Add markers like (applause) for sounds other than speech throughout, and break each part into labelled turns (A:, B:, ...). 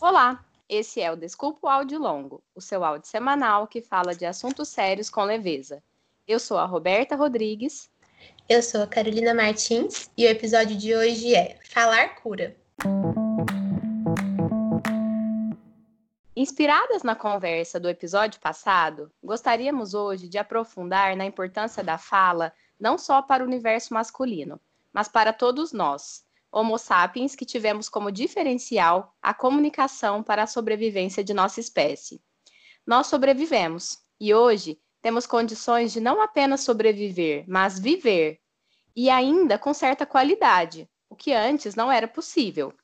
A: Olá, esse é o Desculpa o Áudio Longo, o seu áudio semanal que fala de assuntos sérios com leveza. Eu sou a Roberta Rodrigues.
B: Eu sou a Carolina Martins e o episódio de hoje é Falar Cura.
A: Inspiradas na conversa do episódio passado, gostaríamos hoje de aprofundar na importância da fala não só para o universo masculino, mas para todos nós, Homo sapiens, que tivemos como diferencial a comunicação para a sobrevivência de nossa espécie. Nós sobrevivemos e hoje temos condições de não apenas sobreviver, mas viver, e ainda com certa qualidade, o que antes não era possível.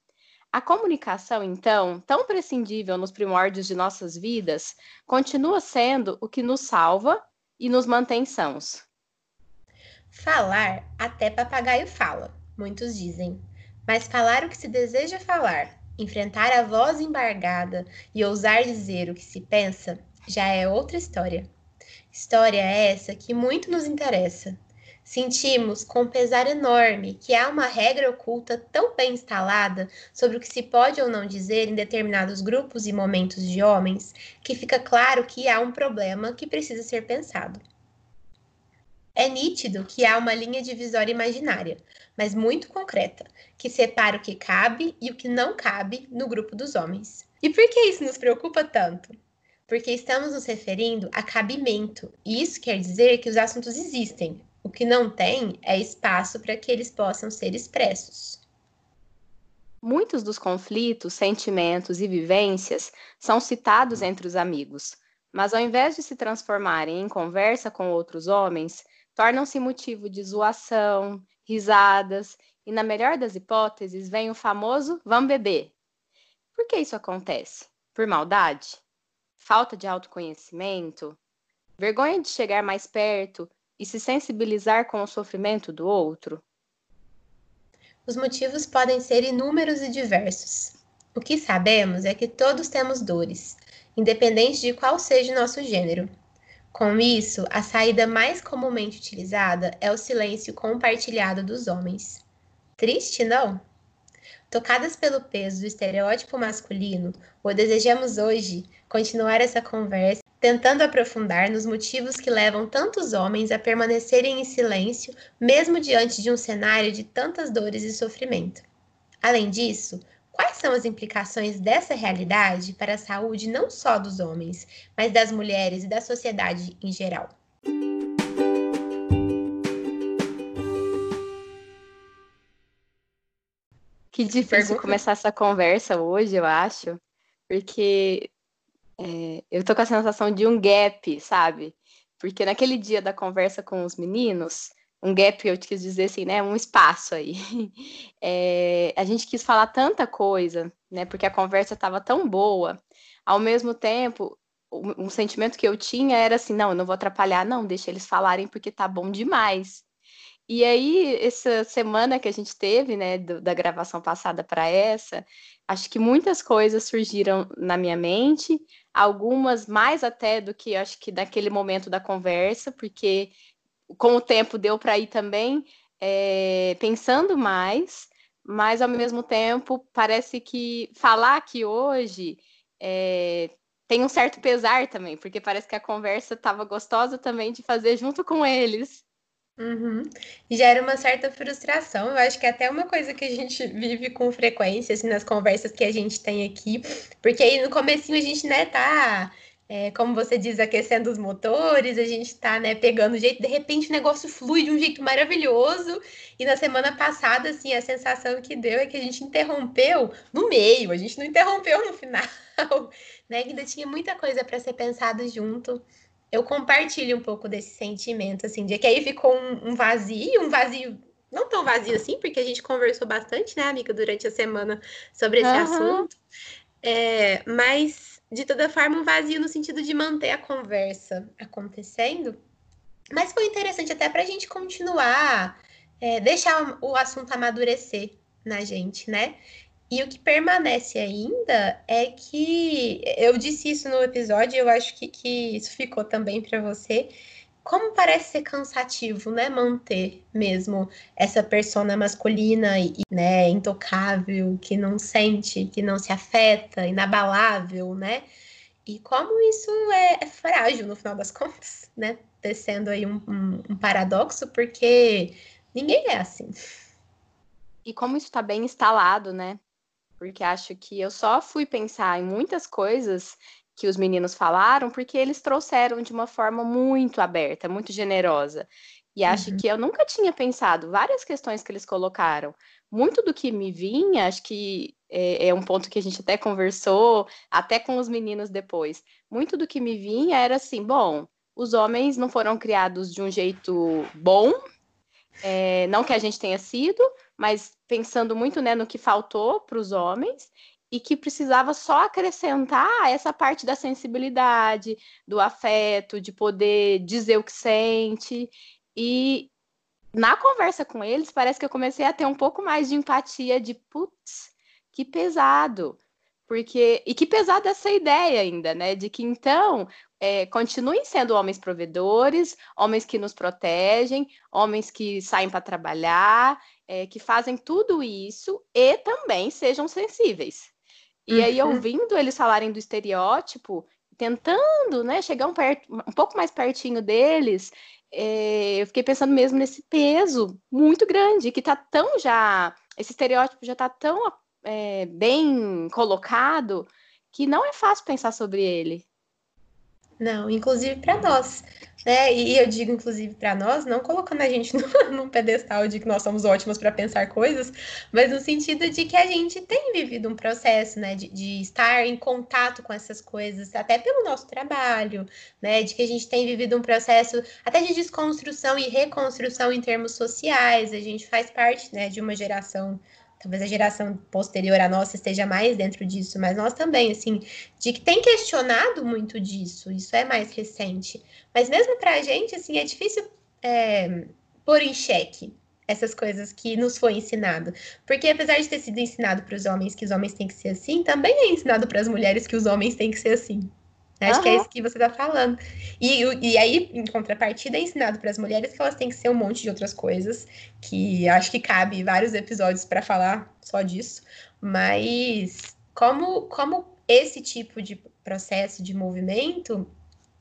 A: A comunicação, então, tão prescindível nos primórdios de nossas vidas, continua sendo o que nos salva e nos mantém sãos.
B: Falar, até papagaio fala, muitos dizem. Mas falar o que se deseja falar, enfrentar a voz embargada e ousar dizer o que se pensa, já é outra história. História essa que muito nos interessa, Sentimos com pesar enorme que há uma regra oculta tão bem instalada sobre o que se pode ou não dizer em determinados grupos e momentos de homens, que fica claro que há um problema que precisa ser pensado. É nítido que há uma linha divisória imaginária, mas muito concreta, que separa o que cabe e o que não cabe no grupo dos homens. E por que isso nos preocupa tanto? Porque estamos nos referindo a cabimento, e isso quer dizer que os assuntos existem, o que não tem é espaço para que eles possam ser expressos.
A: Muitos dos conflitos, sentimentos e vivências são citados entre os amigos, mas ao invés de se transformarem em conversa com outros homens, tornam-se motivo de zoação, risadas e, na melhor das hipóteses, vem o famoso vamos beber. Por que isso acontece? Por maldade? Falta de autoconhecimento? Vergonha de chegar mais perto e se sensibilizar com o sofrimento do outro?
B: Os motivos podem ser inúmeros e diversos. O que sabemos é que todos temos dores, independente de qual seja o nosso gênero. Com isso, a saída mais comumente utilizada é o silêncio compartilhado dos homens. Triste, não? Tocadas pelo peso do estereótipo masculino, o desejamos hoje continuar essa conversa tentando aprofundar nos motivos que levam tantos homens a permanecerem em silêncio, mesmo diante de um cenário de tantas dores e sofrimento. Além disso, quais são as implicações dessa realidade para a saúde não só dos homens, mas das mulheres e da sociedade em geral?
A: Que difícil começar essa conversa hoje, eu acho, porque é, eu tô com a sensação de um gap, sabe? Porque naquele dia da conversa com os meninos, um gap, eu quis dizer assim, né? Um espaço aí. (laughs) É, a gente quis falar tanta coisa, né? Porque a conversa estava tão boa. Ao mesmo tempo, um sentimento que eu tinha era assim, não, eu não vou atrapalhar, não, deixa eles falarem porque tá bom demais. E aí, essa semana que a gente teve, né, do, da gravação passada para essa, acho que muitas coisas surgiram na minha mente, algumas mais até do que acho que naquele momento da conversa, porque com o tempo deu para ir também é, pensando mais, mas ao mesmo tempo parece que falar aqui hoje é, tem um certo pesar também, porque parece que a conversa estava gostosa também de fazer junto com eles.
B: Uhum. Gera uma certa frustração. Eu acho que é até uma coisa que a gente (laughs) vive com frequência, assim, nas conversas que a gente tem aqui, porque aí no comecinho a gente, né, tá, é, como você diz, aquecendo os motores, a gente tá, né, pegando o jeito, de repente o negócio flui de um jeito maravilhoso, e na semana passada, assim, a sensação que deu é que a gente interrompeu no meio, a gente não interrompeu no final, (laughs) né, ainda tinha muita coisa para ser pensada junto, eu compartilho um pouco desse sentimento, assim, de que aí ficou um, um vazio, um vazio não tão vazio assim, porque a gente conversou bastante, né, amiga, durante a semana sobre esse uhum. assunto. É, mas, de toda forma, um vazio no sentido de manter a conversa acontecendo. Mas foi interessante até para a gente continuar, é, deixar o assunto amadurecer na gente, né? E o que permanece ainda é que eu disse isso no episódio, eu acho que, que isso ficou também para você, como parece ser cansativo, né, manter mesmo essa persona masculina e, né, intocável, que não sente, que não se afeta, inabalável, né? E como isso é, é frágil no final das (laughs) contas, né? Descendo aí um, um, um paradoxo, porque ninguém é assim.
A: E como isso está bem instalado, né? Porque acho que eu só fui pensar em muitas coisas que os meninos falaram, porque eles trouxeram de uma forma muito aberta, muito generosa. E acho uhum. que eu nunca tinha pensado várias questões que eles colocaram. Muito do que me vinha, acho que é, é, um ponto que a gente até conversou, até com os meninos depois. Muito do que me vinha era assim: bom, os homens não foram criados de um jeito bom, é, não que a gente tenha sido, mas pensando muito né, no que faltou para os homens, e que precisava só acrescentar essa parte da sensibilidade, do afeto, de poder dizer o que sente. E na conversa com eles, parece que eu comecei a ter um pouco mais de empatia de putz, que pesado. Porque, e que pesada essa ideia ainda, né? De que então é, continuem sendo homens provedores, homens que nos protegem, homens que saem para trabalhar, é, que fazem tudo isso e também sejam sensíveis. E uhum. aí, ouvindo eles falarem do estereótipo, tentando né, chegar um, perto, um pouco mais pertinho deles, é, eu fiquei pensando mesmo nesse peso muito grande, que tá tão já. Esse estereótipo já tá tão é, bem colocado que não é fácil pensar sobre ele.
B: Não, inclusive para nós, né? E eu digo inclusive para nós, não colocando a gente (laughs) num pedestal de que nós somos ótimos para pensar coisas, mas no sentido de que a gente tem vivido um processo, né, de, de, estar em contato com essas coisas, até pelo nosso trabalho, né, de que a gente tem vivido um processo até de desconstrução e reconstrução em termos sociais. A gente faz parte, né, de uma geração talvez a geração posterior à nossa esteja mais dentro disso, mas nós também, assim, de que tem questionado muito disso, isso é mais recente. Mas mesmo para a gente, assim, é difícil é, pôr em xeque essas coisas que nos foi ensinado. Porque apesar de ter sido ensinado para os homens que os homens têm que ser assim, também é ensinado para as mulheres que os homens têm que ser assim. Acho uhum. que é isso que você está falando. E, e aí, em contrapartida, é ensinado para as mulheres que elas têm que ser um monte de outras coisas, que acho que cabe vários episódios para falar só disso. Mas como, como esse tipo de processo de movimento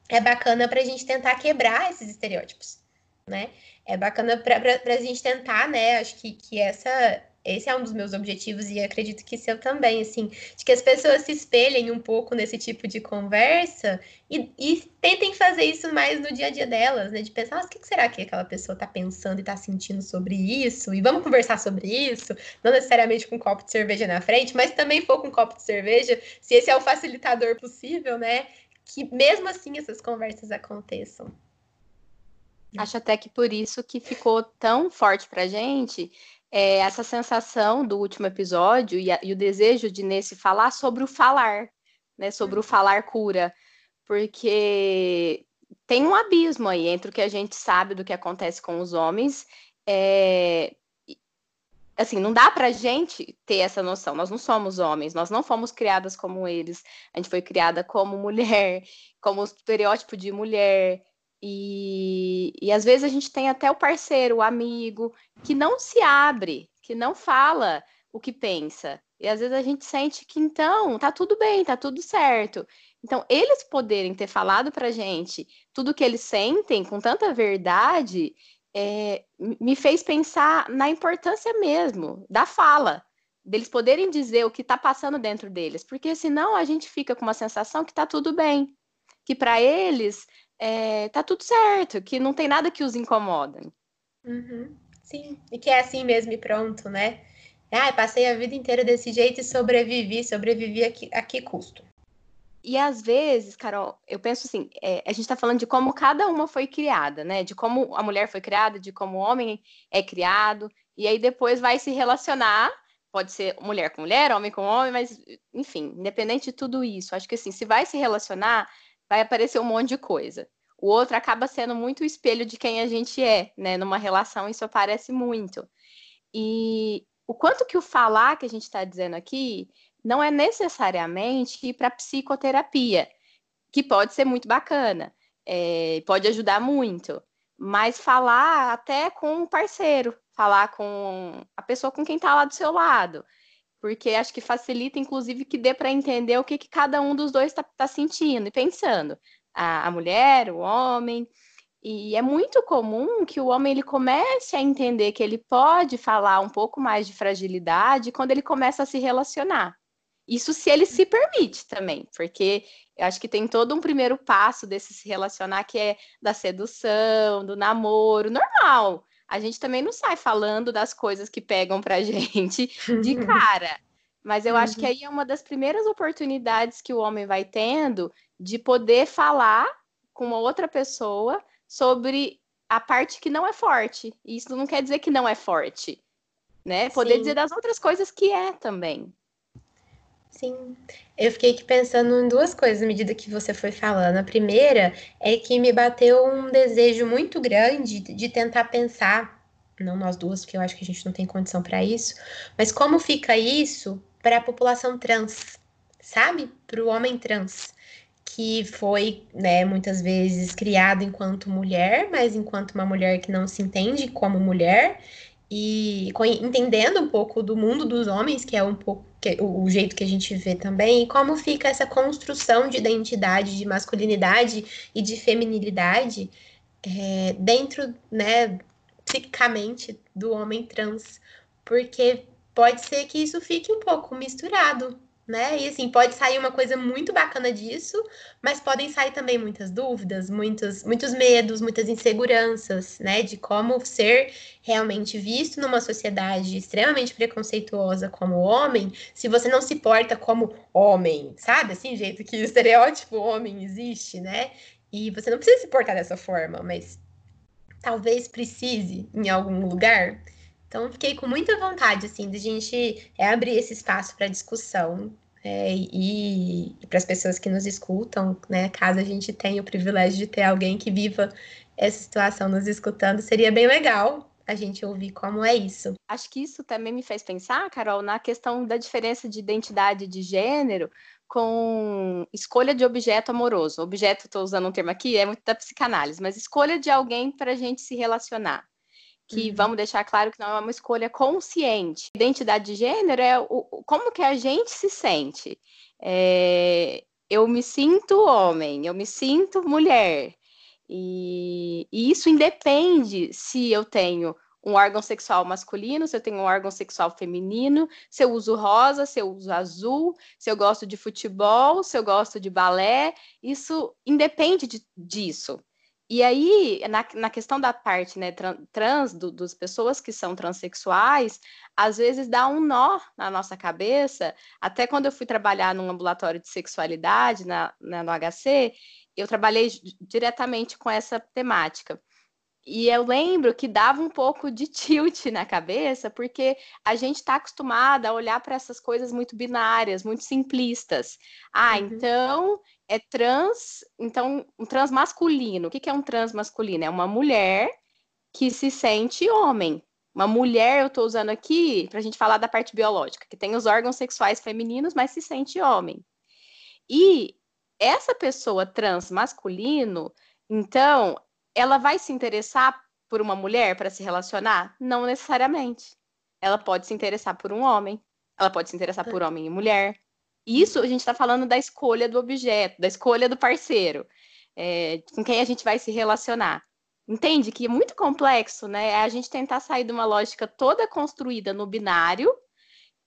B: é bacana para a gente tentar quebrar esses estereótipos, né? É bacana para a gente tentar, né? Acho que, que essa esse é um dos meus objetivos e acredito que seu também, assim, de que as pessoas se espelhem um pouco nesse tipo de conversa e, e tentem fazer isso mais no dia a dia delas, né? De pensar, ah, o que será que aquela pessoa está pensando e está sentindo sobre isso? E vamos conversar sobre isso, não necessariamente com um copo de cerveja na frente, mas também for com um copo de cerveja, se esse é o facilitador possível, né? Que mesmo assim essas conversas aconteçam.
A: Acho até que por isso que ficou tão forte pra gente é, essa sensação do último episódio e, a, e, o desejo de nesse falar sobre o falar, né? Sobre o falar cura, porque tem um abismo aí entre o que a gente sabe do que acontece com os homens. É, assim, não dá pra gente ter essa noção. Nós não somos homens, nós não fomos criadas como eles. A gente foi criada como mulher, como estereótipo de mulher. E, e às vezes a gente tem até o parceiro, o amigo, que não se abre, que não fala o que pensa. E às vezes a gente sente que então tá tudo bem, tá tudo certo. Então, eles poderem ter falado pra gente tudo que eles sentem com tanta verdade é, me fez pensar na importância mesmo da fala, deles poderem dizer o que está passando dentro deles, porque senão a gente fica com uma sensação que está tudo bem, que para eles é, tá tudo certo, que não tem nada que os incomoda.
B: Uhum. Sim, e que é assim mesmo e pronto, né? Ah, passei a vida inteira desse jeito e sobrevivi, sobrevivi a que, a que custo?
A: E às vezes, Carol, eu penso assim, é, a gente está falando de como cada uma foi criada, né? De como a mulher foi criada, de como o homem é criado, e aí depois vai se relacionar, pode ser mulher com mulher, homem com homem, mas enfim, independente de tudo isso, acho que assim, se vai se relacionar, vai aparecer um monte de coisa. O outro acaba sendo muito o espelho de quem a gente é, né? Numa relação, isso aparece muito. E o quanto que o falar que a gente está dizendo aqui não é necessariamente ir para psicoterapia, que pode ser muito bacana. é, pode ajudar muito. Mas falar até com um parceiro, falar com a pessoa com quem está lá do seu lado. Porque acho que facilita, inclusive, que dê para entender o que, que cada um dos dois está tá sentindo e pensando. A, a mulher, o homem. E é muito comum que o homem ele comece a entender que ele pode falar um pouco mais de fragilidade quando ele começa a se relacionar. Isso se ele se permite também, porque eu acho que tem todo um primeiro passo desse se relacionar que é da sedução, do namoro, normal. A gente também não sai falando das coisas que pegam pra (laughs) gente de (laughs) cara. Mas eu uhum. acho que uhum. aí é uma das primeiras oportunidades que o homem vai tendo de poder falar com uma outra pessoa sobre a parte que não é forte. E isso não quer dizer que não é forte, né? Poder Sim. dizer das outras coisas que é também.
B: Sim, eu fiquei aqui pensando em duas coisas à medida que você foi falando. A primeira é que me bateu um desejo muito grande de tentar pensar, não nós duas, porque eu acho que a gente não tem condição para isso, mas como fica isso para a população trans, sabe? Para o homem trans, que foi, né, muitas vezes criado enquanto mulher, mas enquanto uma mulher que não se entende como mulher e entendendo um pouco do mundo dos homens, que é um pouco que, o, o, jeito que a gente vê também, e como fica essa construção de identidade, de masculinidade e de feminilidade é, dentro, né, psicicamente do homem trans, porque pode ser que isso fique um pouco misturado, né? E assim, pode sair uma coisa muito bacana disso, mas podem sair também muitas dúvidas, muitos, muitos medos, muitas inseguranças, né? De como ser realmente visto numa sociedade extremamente preconceituosa como homem, se você não se porta como homem, sabe? Assim, jeito que o estereótipo homem existe, né? E você não precisa se portar dessa forma, mas talvez precise em algum lugar. Então, fiquei com muita vontade, assim, de gente abrir esse espaço para discussão é, e, e para as pessoas que nos escutam, né? Caso a gente tenha o privilégio de ter alguém que viva essa situação nos escutando, seria bem legal a gente ouvir como é isso.
A: Acho que isso também me fez pensar, Carol, na questão da diferença de identidade de gênero com escolha de objeto amoroso. Objeto, estou usando um termo aqui, é muito da psicanálise, mas escolha de alguém para a gente se relacionar que uhum. vamos deixar claro que não é uma escolha consciente. Identidade de gênero é o, como que a gente se sente. É, eu me sinto homem, eu me sinto mulher. E, e, isso independe se eu tenho um órgão sexual masculino, se eu tenho um órgão sexual feminino, se eu uso rosa, se eu uso azul, se eu gosto de futebol, se eu gosto de balé, isso independe de, disso. E aí, na, na questão da parte né, trans, do, das pessoas que são transexuais, às vezes dá um nó na nossa cabeça. Até quando eu fui trabalhar num ambulatório de sexualidade na, na no HC, eu trabalhei diretamente com essa temática. E eu lembro que dava um pouco de tilt na cabeça, porque a gente está acostumada a olhar para essas coisas muito binárias, muito simplistas. Ah, uhum. então é trans, então um trans masculino. O que, que é um trans masculino? É uma mulher que se sente homem. Uma mulher, eu estou usando aqui para a gente falar da parte biológica, que tem os órgãos sexuais femininos, mas se sente homem. E essa pessoa trans masculino, então, ela vai se interessar por uma mulher para se relacionar? Não necessariamente. Ela pode se interessar por um homem, ela pode se interessar por homem e mulher. Isso a gente está falando da escolha do objeto, da escolha do parceiro, é, com quem a gente vai se relacionar. Entende que é muito complexo, né? É a gente tentar sair de uma lógica toda construída no binário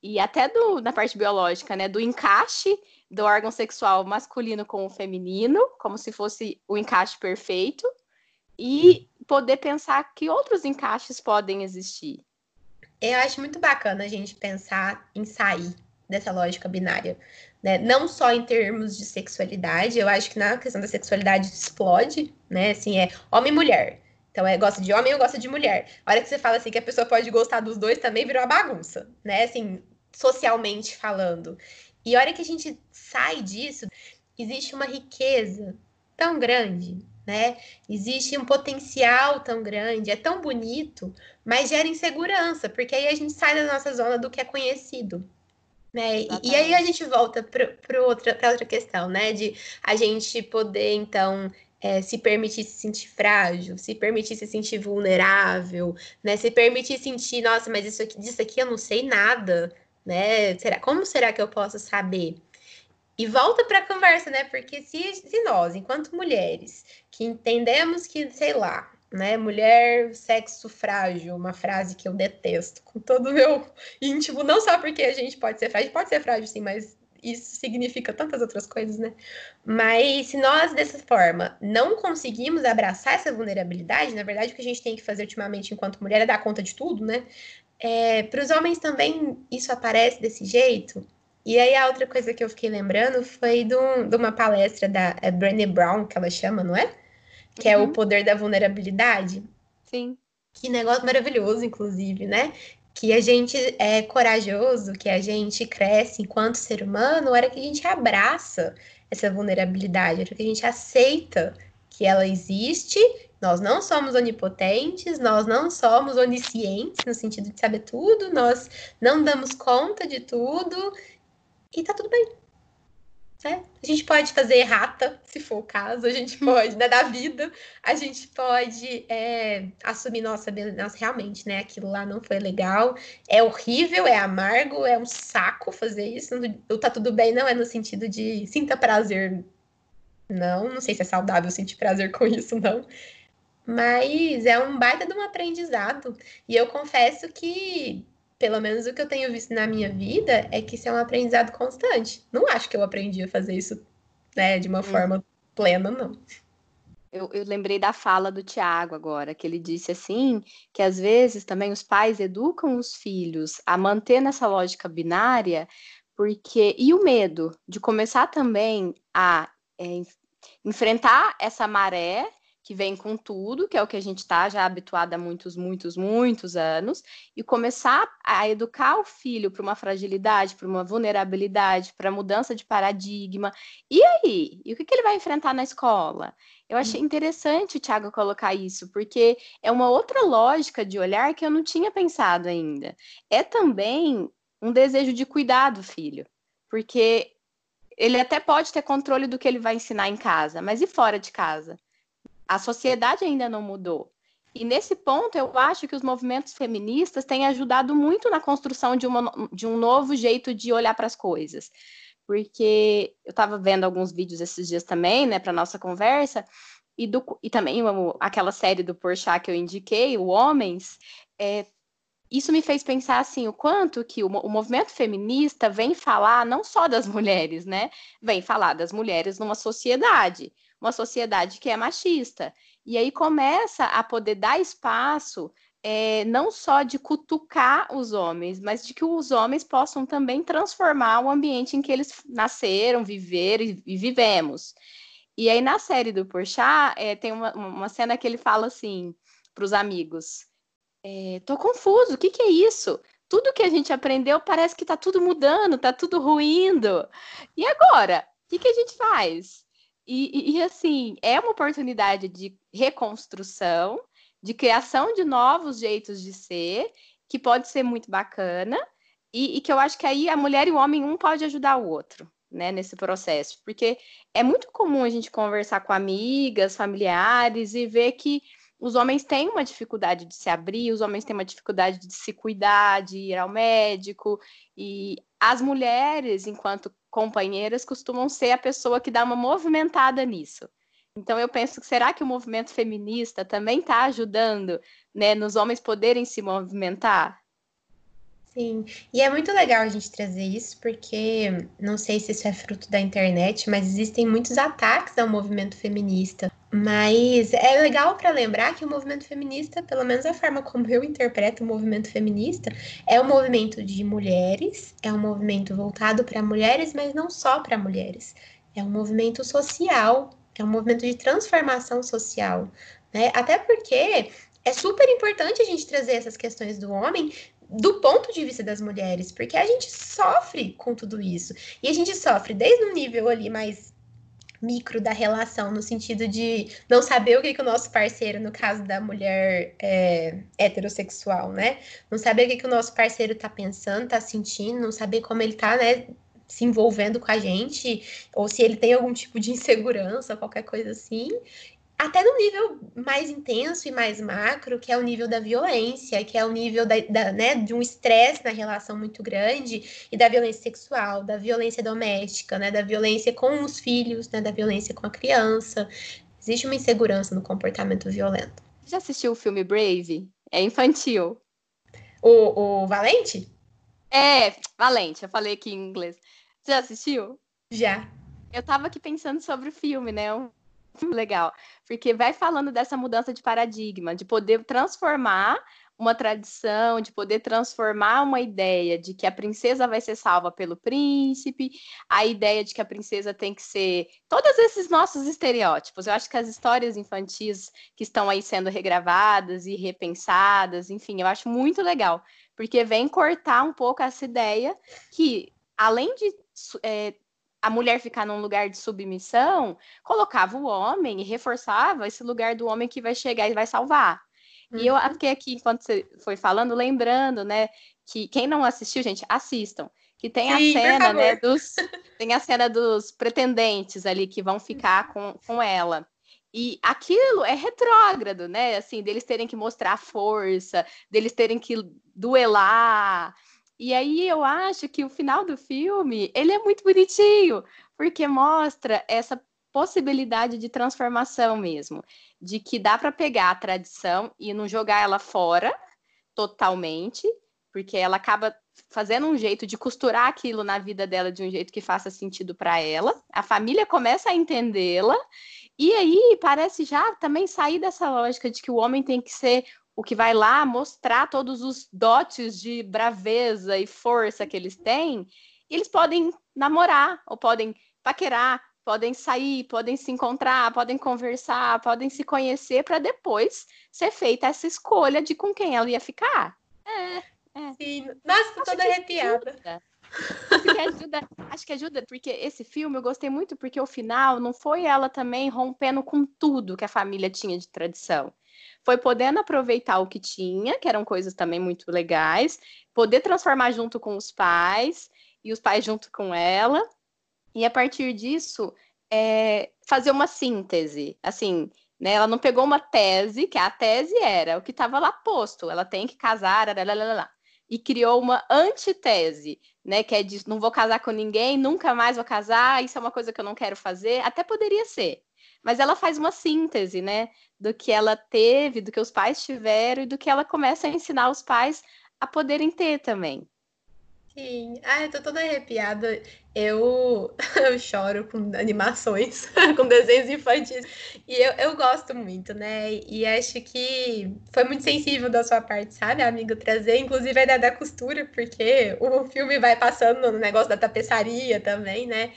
A: e até do, na parte biológica, né? Do encaixe do órgão sexual masculino com o feminino, como se fosse o encaixe perfeito, e poder pensar que outros encaixes podem existir.
B: Eu acho muito bacana a gente pensar em sair dessa lógica binária, né? Não só em termos de sexualidade, eu acho que na questão da sexualidade explode, né? Assim, é homem e mulher. Então, é gosta de homem ou gosta de mulher. A hora que você fala assim que a pessoa pode gostar dos dois também virou uma bagunça, né? Assim, socialmente falando. E a hora que a gente sai disso, existe uma riqueza tão grande, né? Existe um potencial tão grande, é tão bonito, mas gera insegurança, porque aí a gente sai da nossa zona do que é conhecido. Né? E, e, aí a gente volta para outra, outra questão, né? De a gente poder, então, é, se permitir se sentir frágil, se permitir se sentir vulnerável, né? Se permitir sentir, nossa, mas isso aqui, disso aqui eu não sei nada, né? Será, como será que eu posso saber? E volta para a conversa, né? Porque se, se nós, enquanto mulheres, que entendemos que, sei lá, né? Mulher, sexo frágil, uma frase que eu detesto com todo o meu íntimo, não só porque a gente pode ser frágil, pode ser frágil sim, mas isso significa tantas outras coisas, né? Mas se nós, dessa forma, não conseguimos abraçar essa vulnerabilidade, na verdade, o que a gente tem que fazer ultimamente enquanto mulher é dar conta de tudo, né? É, Para os homens também isso aparece desse jeito. E aí a outra coisa que eu fiquei lembrando foi do, de uma palestra da é Brené Brown, que ela chama, não é? Que uhum. é o uhum. poder da vulnerabilidade.
A: Sim.
B: Que negócio maravilhoso, inclusive, né? que a gente é corajoso, que a gente cresce enquanto ser humano, era que a gente abraça essa vulnerabilidade, era que a gente aceita que ela existe. Nós não somos onipotentes, nós não somos oniscientes no sentido de saber tudo, nós não damos conta de tudo e tá tudo bem. Né? A gente pode fazer errata, se for o caso, a gente pode, né, da vida, a gente pode é, assumir, nossa, nossa, realmente, né, aquilo lá não foi legal, é horrível, é amargo, é um saco fazer isso, o tá tudo bem não é no sentido de sinta prazer, não, não sei se é saudável sentir prazer com isso, não, mas é um baita de um aprendizado, e eu confesso que pelo menos o que eu tenho visto na minha vida é que isso é um aprendizado constante. Não acho que eu aprendi a fazer isso né, de uma hum. forma plena, não.
A: Eu, eu, lembrei da fala do Tiago agora, que ele disse assim, que às vezes também os pais educam os filhos a manter nessa lógica binária, porque e o medo de começar também a é, enfrentar essa maré que vem com tudo, que é o que a gente está já habituado há muitos, muitos, muitos anos, e começar a educar o filho para uma fragilidade, para uma vulnerabilidade, para mudança de paradigma. E aí? E o que, que ele vai enfrentar na escola? Eu achei interessante o Thiago colocar isso, porque é uma outra lógica de olhar que eu não tinha pensado ainda. É também um desejo de cuidar do filho, porque ele até pode ter controle do que ele vai ensinar em casa, mas e fora de casa? A sociedade ainda não mudou. E nesse ponto, eu acho que os movimentos feministas têm ajudado muito na construção de, uma, de um novo jeito de olhar para as coisas. Porque eu estava vendo alguns vídeos esses dias também, né, para nossa conversa, e, do, e também aquela série do Porchat que eu indiquei, o Homens, é, isso me fez pensar assim, o quanto que o, o, movimento feminista vem falar não só das mulheres, né? Vem falar das mulheres numa sociedade uma sociedade que é machista. E aí começa a poder dar espaço é, não só de cutucar os homens, mas de que os homens possam também transformar o ambiente em que eles nasceram, viveram e, vivemos. E aí, na série do Porchat, é, tem uma, uma cena que ele fala assim para os amigos: é, tô confuso, o que, que é isso? Tudo que a gente aprendeu parece que está tudo mudando, está tudo ruindo. E agora? O que, que a gente faz? E, e, assim, é uma oportunidade de reconstrução, de criação de novos jeitos de ser, que pode ser muito bacana, e, e, que eu acho que aí a mulher e o homem, um pode ajudar o outro, né, nesse processo. Porque é muito comum a gente conversar com amigas, familiares, e ver que os homens têm uma dificuldade de se abrir, os homens têm uma dificuldade de se cuidar, de ir ao médico, e as mulheres, enquanto companheiras, costumam ser a pessoa que dá uma movimentada nisso. Então eu penso que será que o movimento feminista também está ajudando, né, nos homens poderem se movimentar?
B: Sim, e é muito legal a gente trazer isso, porque não sei se isso é fruto da internet, mas existem muitos ataques ao movimento feminista. Mas é legal para lembrar que o movimento feminista, pelo menos a forma como eu interpreto o movimento feminista, é um movimento de mulheres, é um movimento voltado para mulheres, mas não só para mulheres. É um movimento social, é um movimento de transformação social. Né? Até porque é super importante a gente trazer essas questões do homem do ponto de vista das mulheres, porque a gente sofre com tudo isso. E a gente sofre desde um nível ali mais micro da relação, no sentido de não saber o que, que o nosso parceiro, no caso da mulher é, heterossexual, né? Não saber o que, que o nosso parceiro tá pensando, tá sentindo, não saber como ele tá, né? se envolvendo com a gente, ou se ele tem algum tipo de insegurança, qualquer coisa assim até no nível mais intenso e mais macro, que é o nível da violência, que é o nível da, da né, de um estresse na relação muito grande, e da violência sexual, da violência doméstica, né, da violência com os filhos, né, da violência com a criança. Existe uma insegurança no comportamento violento.
A: Já assistiu o filme Brave? É infantil.
B: O, o Valente?
A: É, Valente, eu falei aqui em inglês. Você já assistiu?
B: Já.
A: Eu tava aqui pensando sobre o filme, né? (laughs) legal, porque vai falando dessa mudança de paradigma, de poder transformar uma tradição, de poder transformar uma ideia de que a princesa vai ser salva pelo príncipe, a ideia de que a princesa tem que ser. Todos esses nossos estereótipos. Eu acho que as histórias infantis que estão aí sendo regravadas e repensadas, enfim, eu acho muito legal, porque vem cortar um pouco essa ideia que, além de é, a mulher ficar num lugar de submissão, colocava o homem e reforçava esse lugar do homem que vai chegar e vai salvar. Uhum. E eu uhum. fiquei aqui, enquanto você foi falando, lembrando, né, que quem não assistiu, gente, assistam. Que tem Sim, a cena, né, dos. Tem a cena dos pretendentes ali que vão ficar com, com ela. E aquilo é retrógrado, né? Assim, deles terem que mostrar força, deles terem que duelar, e aí eu acho que o final do filme, ele é muito bonitinho, porque mostra essa possibilidade de transformação mesmo, de que dá para pegar a tradição e não jogar ela fora totalmente, porque ela acaba fazendo um jeito de costurar aquilo na vida dela de um jeito que faça sentido para ela. A família começa a entendê-la e aí parece já também sair dessa lógica de que o homem tem que ser o que vai lá mostrar todos os dotes de braveza e força que eles têm, e eles podem namorar, ou podem paquerar, podem sair, podem se encontrar, podem conversar, podem se conhecer para depois ser feita essa escolha de com quem ela ia ficar. É,
B: é. Sim. Nossa, tô toda arrepiada.
A: Ajuda. Acho que, ajuda, acho que ajuda, porque esse filme eu gostei muito, porque o final não foi ela também rompendo com tudo que a família tinha de tradição foi podendo aproveitar o que tinha, que eram coisas também muito legais, poder transformar junto com os pais e os pais junto com ela, e a partir disso é, fazer uma síntese, assim, né? Ela não pegou uma tese, que a tese era o que estava lá posto, ela tem que casar, lá, e criou uma antitese, né? Que é de não vou casar com ninguém, nunca mais vou casar, isso é uma coisa que eu não quero fazer. Até poderia ser, mas ela faz uma síntese, né, do que ela teve, do que os pais tiveram e do que ela começa a ensinar os pais a poderem ter também.
B: Sim, ah, eu tô toda arrepiada. Eu, (laughs) eu choro com animações, (laughs) com desenhos infantis. E eu, eu gosto muito, né? E acho que foi muito sensível da sua parte, sabe, amigo? Trazer, inclusive, a ideia da costura, porque o filme vai passando no negócio da tapeçaria também, né?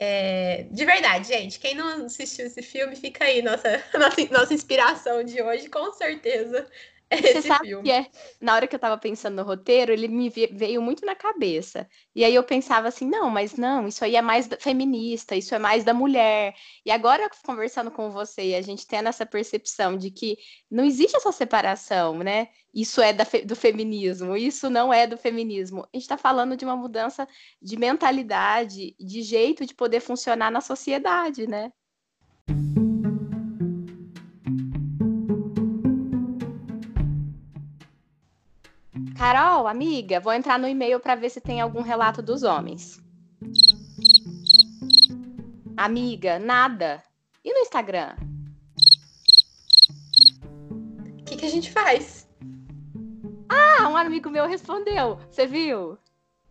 B: É, de verdade, gente, quem não assistiu esse filme, fica aí nossa, (laughs) nossa, nossa inspiração de hoje, com certeza. (laughs)
A: Você sabe filme. que é, na hora que eu tava pensando no roteiro, ele me veio muito na cabeça. E aí eu pensava assim, não, mas não, isso aí é mais feminista, isso é mais da mulher. E agora, conversando com você, a gente tendo essa percepção de que não existe essa separação, né? Isso é fe do feminismo, isso não é do feminismo. A gente está falando de uma mudança de mentalidade, de jeito de poder funcionar na sociedade, né? Carol, amiga, vou entrar no e-mail para ver se tem algum relato dos homens. Amiga, nada. E no Instagram?
B: O que, que a gente faz?
A: Ah, um amigo meu respondeu. Você viu?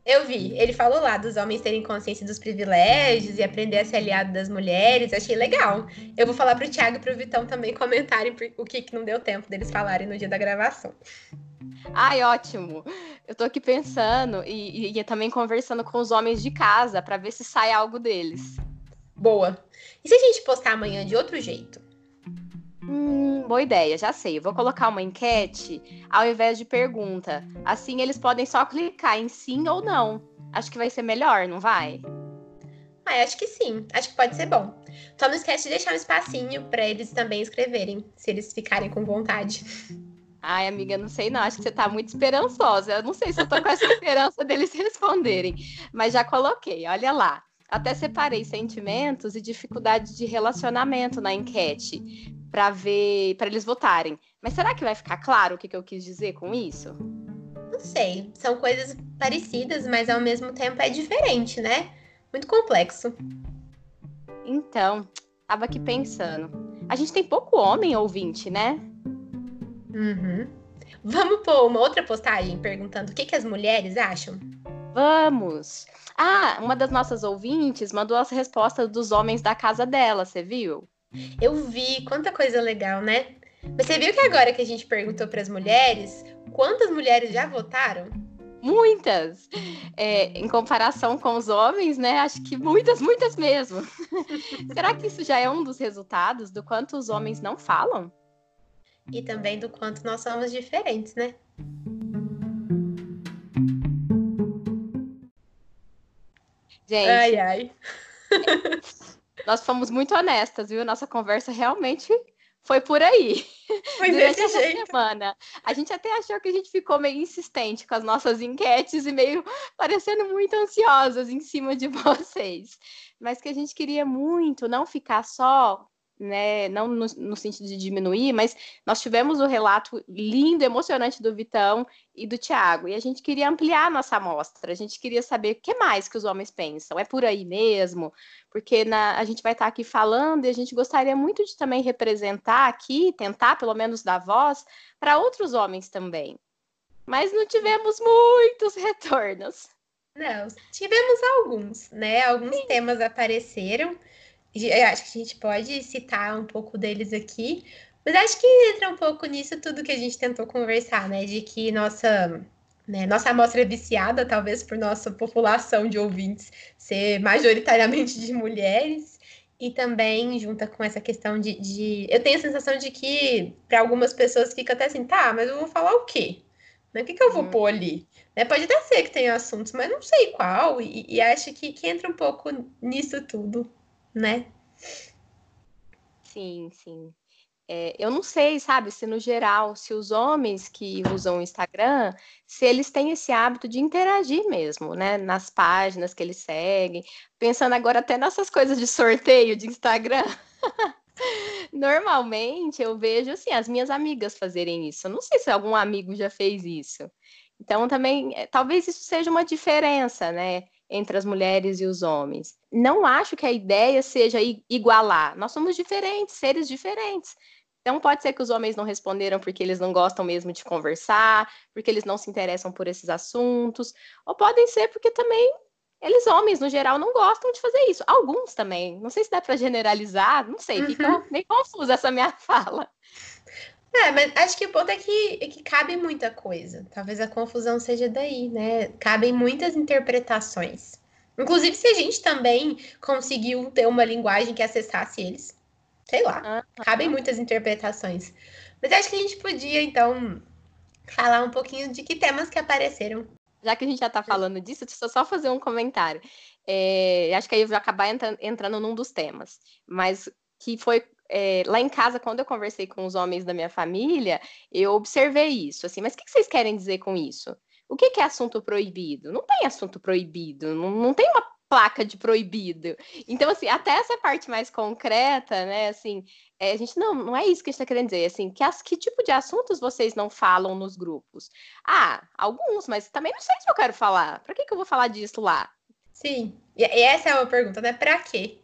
B: Eu vi. Ele falou lá dos homens terem consciência dos privilégios e aprender a ser aliado das mulheres. Achei legal. Eu vou falar pro Thiago e pro Vitão também comentarem o que, que não deu tempo deles falarem no dia da gravação.
A: Ai, ótimo. Eu tô aqui pensando e, e, e também conversando com os homens de casa para ver se sai algo deles.
B: Boa. E se a gente postar amanhã de outro jeito?
A: Hum, boa ideia, já sei. Eu vou colocar uma enquete ao invés de pergunta. Assim eles podem só clicar em sim ou não. Acho que vai ser melhor, não vai?
B: Ah, acho que sim. Acho que pode ser bom. Só não esquece de deixar um espacinho para eles também escreverem, se eles ficarem com vontade.
A: Ai, amiga, não sei não, acho que você tá muito esperançosa. Eu não sei se eu tô com essa (laughs) esperança deles responderem, mas já coloquei, olha lá. Até separei sentimentos e dificuldades de relacionamento na enquete para ver, para eles votarem. Mas será que vai ficar claro o que, que eu quis dizer com isso?
B: Não sei. São coisas parecidas, mas ao mesmo tempo é diferente, né? Muito complexo.
A: Então, tava aqui pensando. A gente tem pouco homem ouvinte, né?
B: Uhum. Vamos pôr uma outra postagem perguntando o que, que as mulheres acham?
A: Vamos! Ah, uma das nossas ouvintes mandou as respostas dos homens da casa dela, você viu?
B: Eu vi, quanta coisa legal, né? Mas você viu que agora que a gente perguntou para as mulheres, quantas mulheres já votaram?
A: Muitas! É, em comparação com os homens, né? Acho que muitas, muitas mesmo. (laughs) Será que isso já é um dos resultados do quanto os homens não falam?
B: E também do quanto nós somos diferentes, né?
A: Gente.
B: Ai, ai. (laughs)
A: nós fomos muito honestas, viu? Nossa conversa realmente foi por aí.
B: Foi Durante desse jeito.
A: semana. A gente até achou que a gente ficou meio insistente com as nossas enquetes e meio parecendo muito ansiosas em cima de (laughs) vocês. Mas que a gente queria muito não ficar só né, não no, no, sentido de diminuir, mas nós tivemos o relato lindo, emocionante do Vitão e do Tiago, e a gente queria ampliar a nossa amostra, a gente queria saber o que mais que os homens pensam, é por aí mesmo, porque na, a gente vai estar aqui falando e a gente gostaria muito de também representar aqui, tentar pelo menos dar voz para outros homens também. Mas não tivemos muitos (laughs) retornos.
B: Não, tivemos alguns, né? Alguns Sim. temas apareceram, eu acho que a gente pode citar um pouco deles aqui, mas acho que entra um pouco nisso tudo que a gente tentou conversar, né? De que nossa, né, nossa amostra é viciada, talvez por nossa população de ouvintes ser majoritariamente de mulheres, e também junta com essa questão de. de... Eu tenho a sensação de que para algumas pessoas fica até assim, tá, mas eu vou falar o quê? Né? O que, que eu vou uhum. pôr ali? Né? Pode até ser que tenha assuntos, mas não sei qual, e, e acho que, que entra um pouco nisso tudo né?
A: Sim, sim. É, eu não sei, sabe, se no geral, se os homens que usam o Instagram, se eles têm esse hábito de interagir mesmo, né, nas páginas que eles seguem. Pensando agora até nessas coisas de sorteio de Instagram. (laughs) Normalmente eu vejo assim as minhas amigas fazerem isso. Eu não sei se algum amigo já fez isso. Então também, é, talvez isso seja uma diferença, né? Entre as mulheres e os homens. Não acho que a ideia seja igualar. Nós somos diferentes, seres diferentes. Então pode ser que os homens não responderam porque eles não gostam mesmo de conversar, porque eles não se interessam por esses assuntos, ou podem ser porque também eles homens no geral não gostam de fazer isso. Alguns também. Não sei se dá para generalizar, não sei, fica uhum. meio confusa essa minha (laughs) fala.
B: É, mas acho que o ponto é que, é que cabe muita coisa. Talvez a confusão seja daí, né? Cabem muitas interpretações. Inclusive, se a gente também conseguiu ter uma linguagem que acessasse eles, sei lá, cabem muitas interpretações. Mas acho que a gente podia, então, falar um pouquinho de que temas que apareceram.
A: Já que a gente já está falando disso, deixa eu só fazer um comentário. É, acho que aí eu vou acabar entrando num dos temas, mas que foi é, lá em casa, quando eu conversei com os homens da minha família, eu observei isso, assim, mas o que vocês querem dizer com isso? O que, é assunto proibido? Não tem assunto proibido, não, não tem uma placa de proibido. Então, assim, até essa parte mais concreta, né, assim, é, a gente não, não é isso que a gente está querendo dizer, assim, que, as, que tipo de assuntos vocês não falam nos grupos? Ah, alguns, mas também não sei se eu quero falar. Para que, que eu vou falar disso lá?
B: Sim, e essa é uma pergunta, né? Para quê?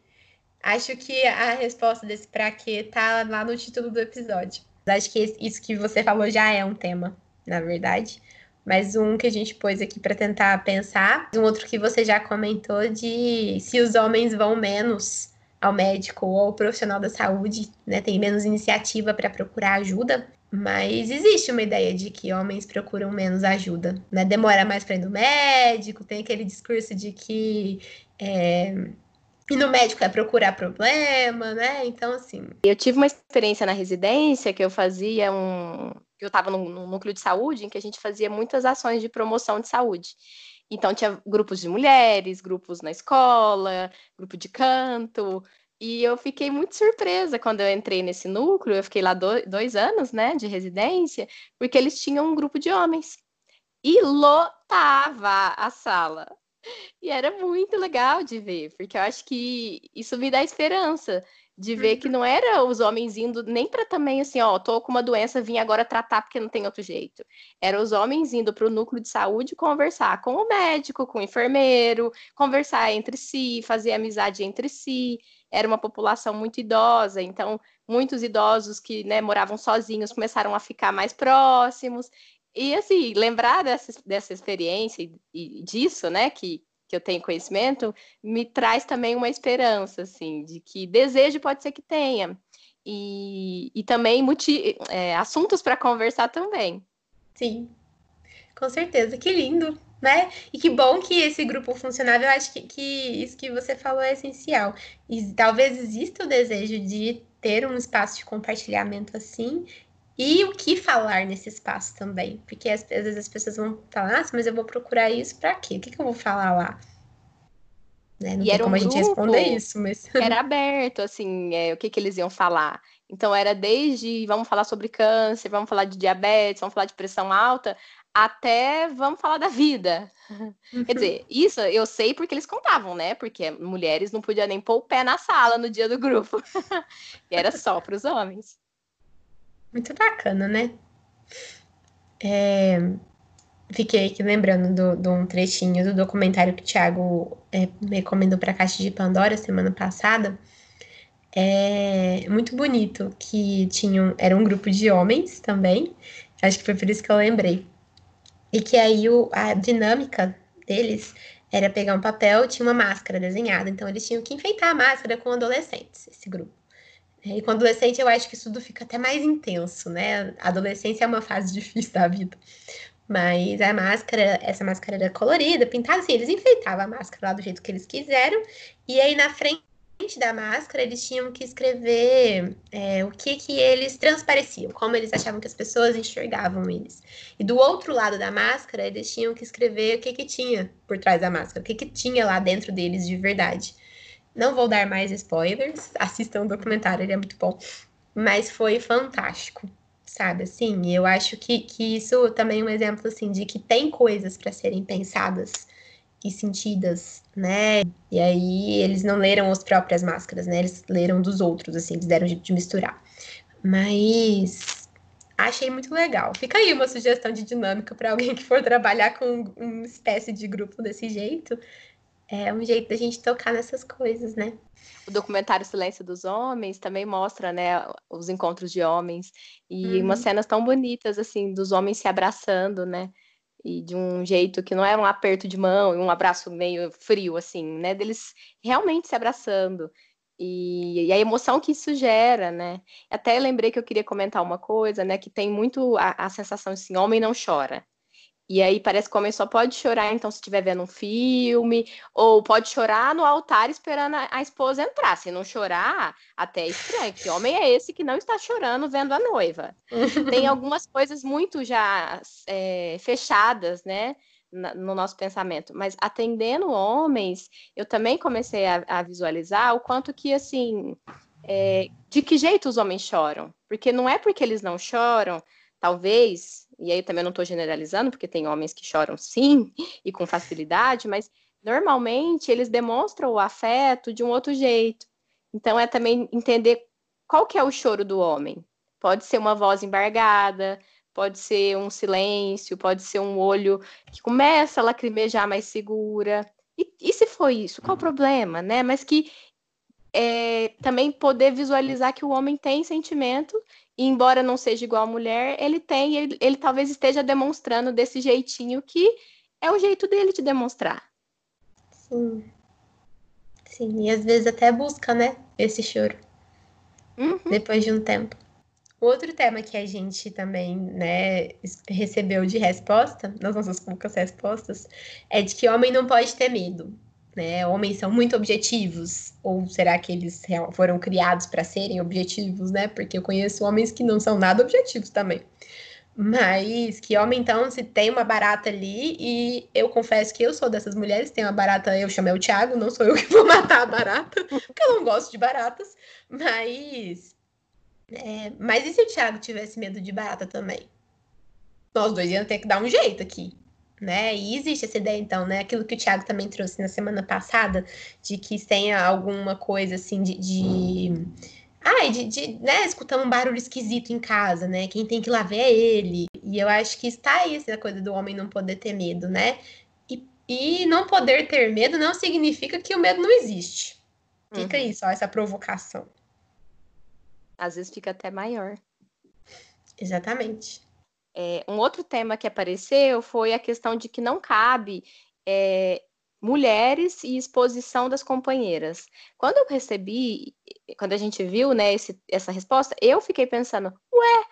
B: Acho que a resposta desse pra quê tá lá no título do episódio. Acho que isso que você falou já é um tema, na verdade. Mas um que a gente pôs aqui para tentar pensar. Um outro que você já comentou de se os homens vão menos ao médico ou ao profissional da saúde, né? Tem menos iniciativa para procurar ajuda. Mas existe uma ideia de que homens procuram menos ajuda, né? Demora mais para ir no médico, tem aquele discurso de que é, e no médico é procurar problema, né? Então, assim.
A: Eu tive uma experiência na residência que eu fazia um. Eu estava num, num núcleo de saúde em que a gente fazia muitas ações de promoção de saúde. Então, tinha grupos de mulheres, grupos na escola, grupo de canto. E eu fiquei muito surpresa quando eu entrei nesse núcleo. Eu fiquei lá do, dois anos, né, de residência, porque eles tinham um grupo de homens. E lotava a sala. (laughs) E era muito legal de ver, porque eu acho que isso me dá esperança de ver que uhum. não era os homens indo nem para também assim, ó, tô com uma doença, vim agora tratar porque não tem outro jeito. Era os homens indo para o núcleo de saúde conversar com o médico, com o enfermeiro, conversar entre si, fazer amizade entre si. Era uma população muito idosa, então muitos idosos que né, moravam sozinhos começaram a ficar mais próximos. E assim, lembrar dessa, dessa experiência e, disso, né, que, que eu tenho conhecimento, me traz também uma esperança, assim, de que desejo pode ser que tenha. E, e também é, assuntos para conversar também.
B: Sim, com certeza. Que lindo, né? E que bom que esse grupo funcionava. Eu acho que, que isso que você falou é essencial. E talvez exista o desejo de ter um espaço de compartilhamento assim e o que falar nesse espaço também. Porque às vezes as pessoas vão falar, ah, mas eu vou procurar isso para quê? O que, que eu vou falar lá? Né? Não e tem como um a gente responder isso, mas. (laughs)
A: Era aberto, assim, é, o que, que eles iam falar. Então era desde vamos falar sobre câncer, vamos falar de diabetes, vamos falar de pressão alta, até vamos falar da vida. Uhum. Quer dizer, isso eu sei porque eles contavam, né? Porque mulheres não podiam nem pôr o pé na sala no dia do grupo. (laughs) e era só para os homens.
B: Muito bacana, né? É, fiquei aqui lembrando de um trechinho do documentário que o Thiago é, me recomendou para a Caixa de Pandora semana passada. É muito bonito que tinham, era um grupo de homens também, acho que foi por isso que eu lembrei. E que aí o, a dinâmica deles era pegar um papel, tinha uma máscara desenhada, então eles tinham que enfeitar a máscara com adolescentes, esse grupo. E com adolescente eu acho que isso tudo fica até mais intenso, né? Adolescência é uma fase (laughs) difícil da vida. Mas a máscara, essa máscara era colorida, pintada assim, eles enfeitavam a máscara lá do jeito que eles quiseram. E aí na frente da máscara eles tinham que escrever é, o que que eles transpareciam, como eles achavam que as pessoas enxergavam eles. E do outro lado da máscara eles tinham que escrever o que que tinha por trás da máscara, o que que tinha lá dentro deles de verdade. Não vou dar mais spoilers, assistam o documentário, ele é muito bom. Mas foi fantástico, sabe? Assim, eu acho que, que isso também é um exemplo, assim, de que tem coisas para serem pensadas e sentidas, né? E aí eles não leram as próprias máscaras, né? Eles leram dos outros, assim, eles deram de, de misturar. Mas achei muito legal. Fica aí uma sugestão de dinâmica para alguém que for trabalhar com uma espécie de grupo desse jeito é um jeito da gente tocar nessas coisas, né?
A: O documentário Silêncio dos Homens também mostra, né, os encontros de homens e uhum. umas cenas tão bonitas assim dos homens se abraçando, né? E de um jeito que não é um aperto de mão e um abraço meio frio assim, né? Deles realmente se abraçando. E, e, a emoção que isso gera, né? Até lembrei que eu queria comentar uma coisa, né? Que tem muito a, a sensação assim, homem não chora. E aí parece que o homem só pode chorar, então, se estiver vendo um filme, ou pode chorar no altar esperando a, a esposa entrar. Se não chorar, até é estranho, que homem é esse que não está chorando vendo a noiva. Tem (laughs) algumas coisas muito já é, fechadas, né? no nosso pensamento, mas atendendo homens, eu também comecei a, a visualizar o quanto que assim, é, de que jeito os homens choram, porque não é porque eles não choram, talvez e aí também não estou generalizando, porque tem homens que choram sim e com facilidade, mas normalmente eles demonstram o afeto de um outro jeito. Então é também entender qual que é o choro do homem. Pode ser uma voz embargada, pode ser um silêncio, pode ser um olho que começa a lacrimejar mais segura. E, e se foi isso? Qual o problema, né? Mas que é, também poder visualizar que o homem tem sentimento e embora não seja igual à mulher, ele tem, ele, ele talvez esteja demonstrando desse jeitinho que é o jeito dele de demonstrar.
B: Sim. Sim, e às vezes até busca, né, esse choro. Uhum. Depois de um tempo. Outro tema que a gente também, né, recebeu de resposta, nas nossas poucas respostas, é de que homem não pode ter medo né? Homens são muito objetivos, ou será que eles foram criados para serem objetivos, né? Porque eu conheço homens que não são nada objetivos também. Mas que homem, então, se tem uma barata ali, e eu confesso que eu sou dessas mulheres, tem uma barata, eu chamei o Thiago, não sou eu que (laughs) vou matar a barata, porque eu não gosto de baratas, mas. É, mas e se o Thiago tivesse medo de barata também? Nós dois iam ter que dar um jeito aqui, né? E existe essa ideia, então, né? Aquilo que o Thiago também trouxe na semana passada, de que tenha alguma coisa assim de, de Ai, de, de né, escutando um barulho esquisito em casa, né? Quem tem que lá ver é ele. E eu acho que está aí essa coisa do homem não poder ter medo, né? E, e não poder ter medo não significa que o medo não existe. Fica uhum. aí só essa provocação.
A: Às vezes fica até maior.
B: Exatamente.
A: É, um outro tema que apareceu foi a questão de que não cabe é, mulheres e exposição das companheiras. Quando eu recebi, quando a gente viu né, esse, essa resposta, eu fiquei pensando, ué,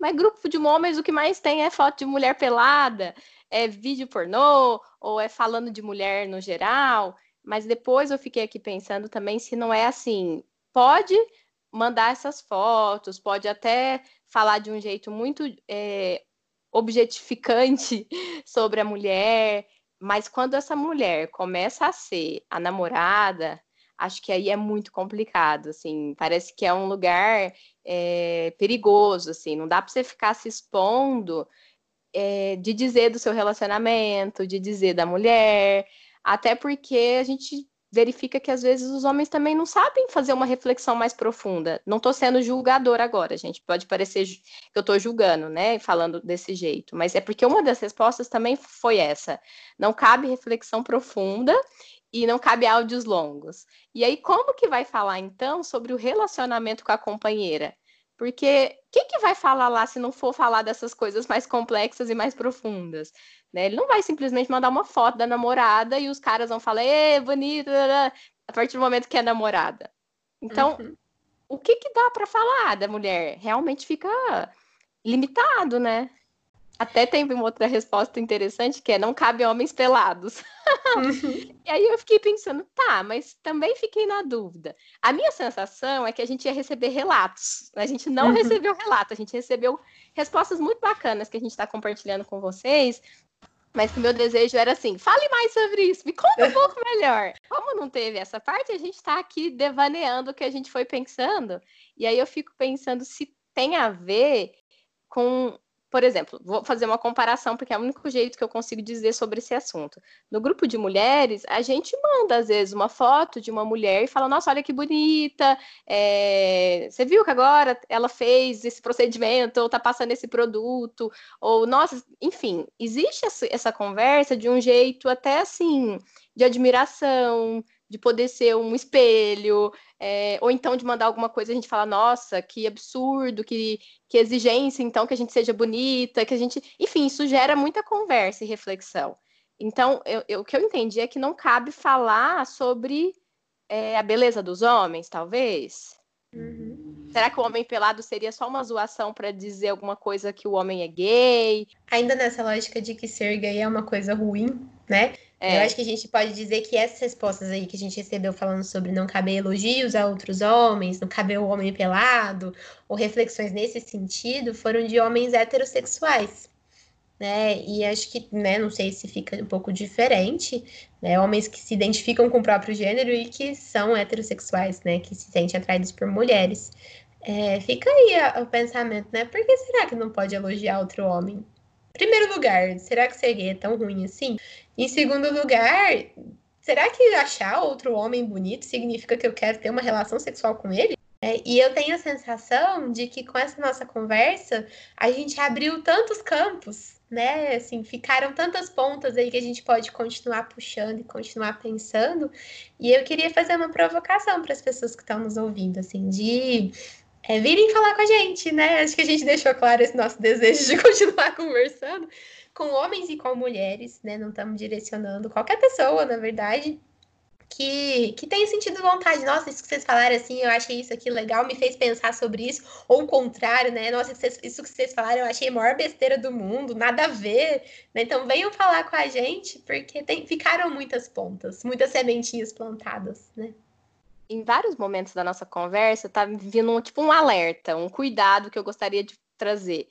A: mas grupo de homens o que mais tem é foto de mulher pelada, é vídeo pornô, ou é falando de mulher no geral. Mas depois eu fiquei aqui pensando também se não é assim, pode mandar essas fotos, pode até falar de um jeito muito é, objetificante (laughs) sobre a mulher, mas quando essa mulher começa a ser a namorada, acho que aí é muito complicado, assim, parece que é um lugar é, perigoso, assim, não dá para você ficar se expondo é, de dizer do seu relacionamento, de dizer da mulher, até porque a gente verifica que às vezes os homens também não sabem fazer uma reflexão mais profunda. Não estou sendo julgador agora, gente. Pode parecer que eu estou julgando, né? Falando desse jeito. Mas é porque uma das respostas também foi essa. Não cabe reflexão profunda e não cabe áudios longos. E aí, como que vai falar, então, sobre o relacionamento com a companheira? Porque quem que vai falar lá se não for falar dessas coisas mais complexas e mais profundas? Né? Ele não vai simplesmente mandar uma foto da namorada e os caras vão falar, ê, bonita, a partir do momento que é namorada. Então, uhum. o que que dá para falar da mulher? Realmente fica limitado, né? Até tem uma outra resposta interessante que é não cabe homens pelados. (laughs) Uhum. e aí eu fiquei pensando, tá, mas também fiquei na dúvida. A minha sensação é que a gente ia receber relatos. A gente não uhum. recebeu relato, a gente recebeu respostas muito bacanas que a gente está compartilhando com vocês. Mas o meu desejo era assim: fale mais sobre isso, me conta um (laughs) pouco melhor. Como não teve essa parte, a gente está aqui devaneando o que a gente foi pensando. E aí eu fico pensando se tem a ver com por exemplo, vou fazer uma comparação, porque é o único jeito que eu consigo dizer sobre esse assunto. No grupo de mulheres, a gente manda, às vezes, uma foto de uma mulher e fala: Nossa, olha que bonita, é... você viu que agora ela fez esse procedimento, ou tá passando esse produto, ou, nossa, enfim, existe essa conversa de um jeito até assim, de admiração, de poder ser um espelho, é, ou então de mandar alguma coisa a gente fala, nossa, que absurdo, que, que exigência, então, que a gente seja bonita, que a gente. Enfim, isso gera muita conversa e reflexão. Então, eu, eu, o que eu entendi é que não cabe falar sobre é, a beleza dos homens, talvez. Uhum. Será que o homem pelado seria só uma zoação para dizer alguma coisa que o homem é gay?
B: Ainda nessa lógica de que ser gay é uma coisa ruim, né? É. Eu acho que a gente pode dizer que essas respostas aí que a gente recebeu falando sobre não caber elogios a outros homens, não caber o homem pelado, ou reflexões nesse sentido, foram de homens heterossexuais. Né? E acho que, né, não sei se fica um pouco diferente, né? Homens que se identificam com o próprio gênero e que são heterossexuais, né? Que se sentem atraídos por mulheres. É, fica aí o pensamento, né? Por que será que não pode elogiar outro homem? Primeiro lugar, será que ser gay é tão ruim assim? Em segundo lugar, será que achar outro homem bonito significa que eu quero ter uma relação sexual com ele? É, e eu tenho a sensação de que com essa nossa conversa a gente abriu tantos campos, né? Assim, ficaram tantas pontas aí que a gente pode continuar puxando e continuar pensando. E eu queria fazer uma provocação para as pessoas que estão nos ouvindo, assim, de é, virem falar com a gente, né? Acho que a gente deixou claro esse nosso desejo de (laughs) continuar conversando com homens e com mulheres, né? Não estamos direcionando qualquer pessoa, na verdade, que, que tenha sentido vontade. Nossa, isso que vocês falaram assim, eu achei isso aqui legal, me fez pensar sobre isso. Ou o contrário, né? Nossa, isso que vocês falaram, eu achei a maior besteira do mundo, nada a ver. Né? Então venham falar com a gente, porque tem, ficaram muitas pontas, muitas sementinhas plantadas, né?
A: Em vários momentos da nossa conversa, tá vindo tipo um alerta, um cuidado que eu gostaria de trazer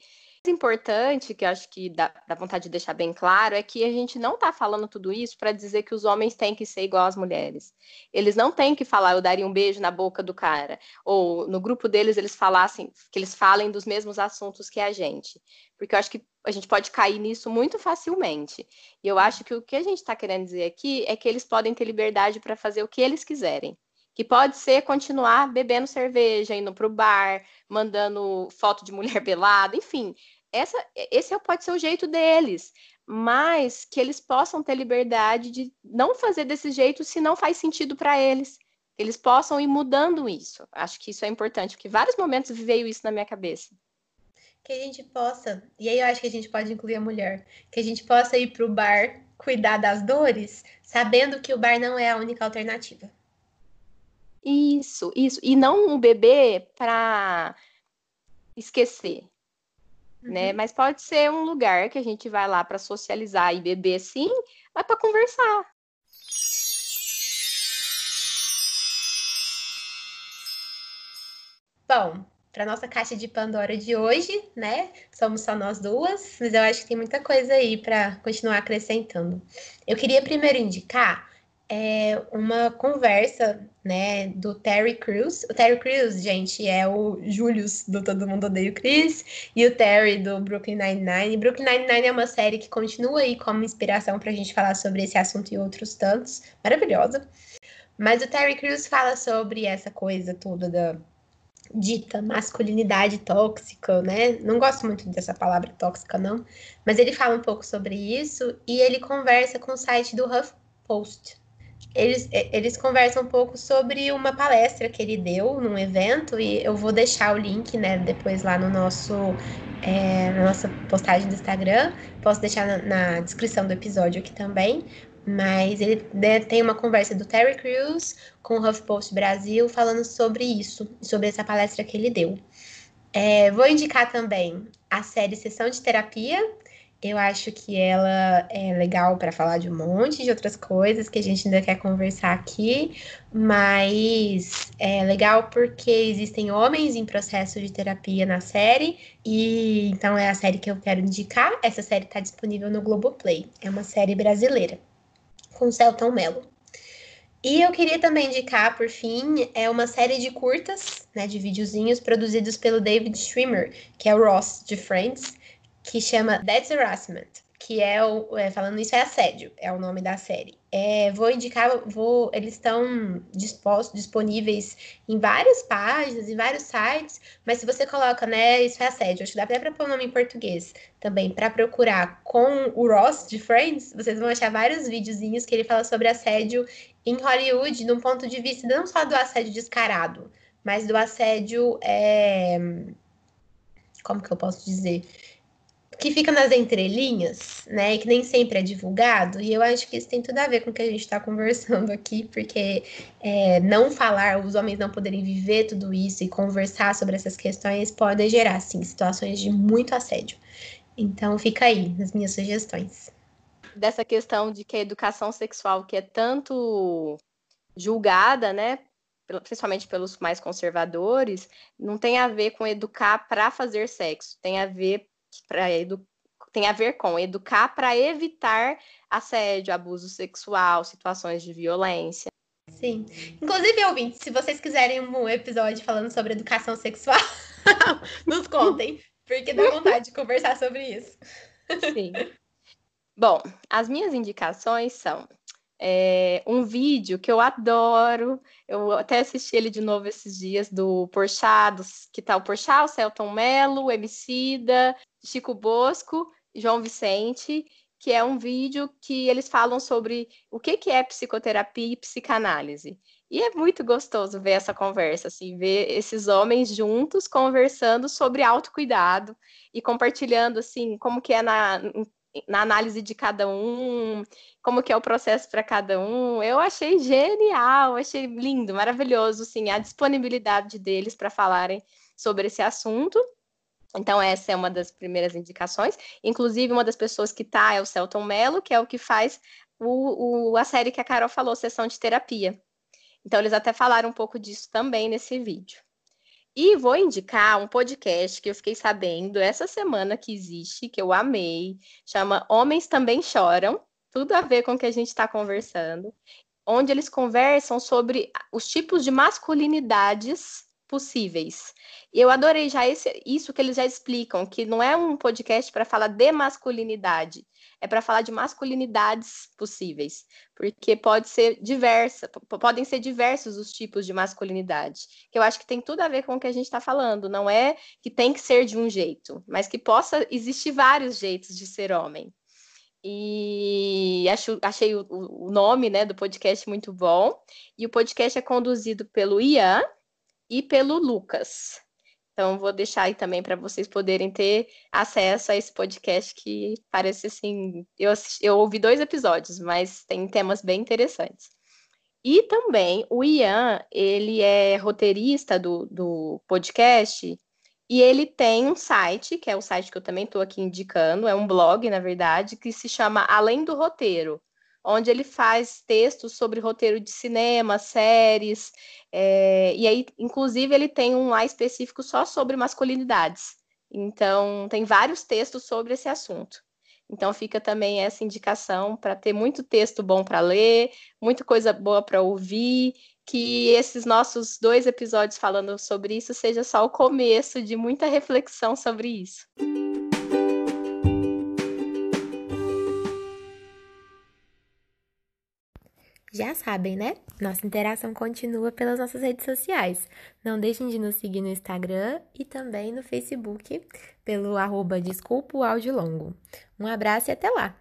A: importante, que eu acho que dá, dá, vontade de deixar bem claro, é que a gente não está falando tudo isso para dizer que os homens têm que ser igual às mulheres. Eles não têm que falar, eu daria um beijo na boca do cara. Ou no grupo deles eles falassem, que eles falem dos mesmos assuntos que a gente. Porque eu acho que a gente pode cair nisso muito facilmente. E eu acho que o que a gente está querendo dizer aqui é que eles podem ter liberdade para fazer o que eles quiserem que pode ser continuar bebendo cerveja, indo para o bar, mandando foto de mulher (laughs) pelada, enfim. Essa, esse pode ser o jeito deles, mas que eles possam ter liberdade de não fazer desse jeito se não faz sentido para eles. Eles possam ir mudando isso. Acho que isso é importante, porque vários momentos veio isso na minha cabeça.
B: Que a gente possa, e aí eu acho que a gente pode incluir a mulher, que a gente possa ir para o bar cuidar das dores, sabendo que o bar não é a única alternativa.
A: Isso, isso. E não o bebê para esquecer, né? uhum. né? Mas pode ser um lugar que a gente vai lá para socializar e beber sim, mas para conversar.
B: Bom, para nossa caixa de Pandora de hoje, né? Somos só nós duas, mas eu acho que tem muita coisa aí para continuar acrescentando. Eu queria primeiro indicar é uma conversa, né, do Terry Crews. O Terry Crews, gente, é o Julius do Todo Mundo Odeia o Chris e o Terry do Brooklyn Nine-Nine. Brooklyn Nine-Nine é uma série que continua aí como inspiração para a gente falar sobre esse assunto e outros tantos. Maravilhosa. Mas o Terry Crews fala sobre essa coisa toda da dita masculinidade tóxica, né? Não gosto muito dessa palavra tóxica, não. Mas ele fala um pouco sobre isso e ele conversa com o site do HuffPost eles, eles conversam um pouco sobre uma palestra que ele deu num evento, e eu vou deixar o link, né, depois lá no nosso, é, na nossa postagem do Instagram, posso deixar na, na descrição do episódio aqui também, mas ele né, tem uma conversa do Terry Crews com o HuffPost Brasil falando sobre isso, sobre essa palestra que ele deu. É, vou indicar também a série Sessão de Terapia, eu acho que ela é legal para falar de um monte de outras coisas que a gente ainda quer conversar aqui, mas é legal porque existem homens em processo de terapia na série, e então é a série que eu quero indicar. Essa série está disponível no Globoplay. É uma série brasileira, com Celton Mello. E eu queria também indicar, por fim, é uma série de curtas, né, de videozinhos produzidos pelo David Schwimmer, que é o Ross de Friends que chama That's Harassment, que é o. É, falando isso, é assédio, é o nome da série. É, vou indicar, vou, eles estão dispostos, disponíveis em várias páginas, em vários sites, mas se você coloca, né, isso é assédio, acho que dá até para pôr o nome em português também, para procurar com o Ross de Friends, vocês vão achar vários videozinhos que ele fala sobre assédio em Hollywood, num ponto de vista não só do assédio descarado, mas do assédio. É... Como que eu posso dizer? Que fica nas entrelinhas, né? E que nem sempre é divulgado. E eu acho que isso tem tudo a ver com o que a gente está conversando aqui, porque é, não falar, os homens não poderem viver tudo isso e conversar sobre essas questões pode gerar, sim, situações de muito assédio. Então, fica aí as minhas sugestões.
A: Dessa questão de que a educação sexual, que é tanto julgada, né, principalmente pelos mais conservadores, não tem a ver com educar para fazer sexo, tem a ver para tem a ver com educar para evitar assédio, abuso sexual, situações de violência.
B: Sim. Inclusive, ouvintes, se vocês quiserem um episódio falando sobre educação sexual, (laughs) nos contem, porque dá vontade de conversar sobre isso.
A: Sim. Bom, as minhas indicações são é, um vídeo que eu adoro, eu até assisti ele de novo esses dias, do Porchat, que tá o Porchat, o Celton Mello, o Emicida, Chico Bosco, João Vicente, que é um vídeo que eles falam sobre o que, que é psicoterapia e psicanálise. E é muito gostoso ver essa conversa, assim, ver esses homens juntos conversando sobre autocuidado e compartilhando, assim, como que é na, na análise de cada um, como que é o processo para cada um. Eu achei genial, achei lindo, maravilhoso, assim, a disponibilidade deles para falarem sobre esse assunto. Então, essa é uma das primeiras indicações. Inclusive, uma das pessoas que está é o Celton Mello, que é o que faz o, o, a série que a Carol falou, Sessão de Terapia. Então, eles até falaram um pouco disso também nesse vídeo. E vou indicar um podcast que eu fiquei sabendo essa semana que existe, que eu amei, chama Homens Também Choram, tudo a ver com o que a gente está conversando, onde eles conversam sobre os tipos de masculinidades possíveis. Eu adorei já esse, isso que eles já explicam, que não é um podcast para falar de masculinidade, é para falar de masculinidades possíveis, porque pode ser diversa, podem ser diversos os tipos de masculinidade, que eu acho que tem tudo a ver com o que a gente está falando, não é que tem que ser de um jeito, mas que possa existir vários jeitos de ser homem. E acho, achei o, o nome né, do podcast muito bom. E o podcast é conduzido pelo Ian e pelo Lucas. Então, vou deixar aí também para vocês poderem ter acesso a esse podcast que parece assim. Eu, assisti, eu ouvi dois episódios, mas tem temas bem interessantes. E também o Ian, ele é roteirista do, do podcast e ele tem um site, que é o site que eu também estou aqui indicando, é um blog, na verdade, que se chama Além do Roteiro onde ele faz textos sobre roteiro de cinema, séries, é, e aí, inclusive, ele tem um lá específico só sobre masculinidades. Então, tem vários textos sobre esse assunto. Então, fica também essa indicação para ter muito texto bom para ler, muita coisa boa para ouvir, que esses nossos dois episódios falando sobre isso seja só o começo de muita reflexão sobre isso.
B: Já sabem, né? Nossa interação continua pelas nossas redes sociais. Não deixem de nos seguir no Instagram e também no Facebook pelo arroba Desculpa o Áudio Longo. Um abraço e até lá!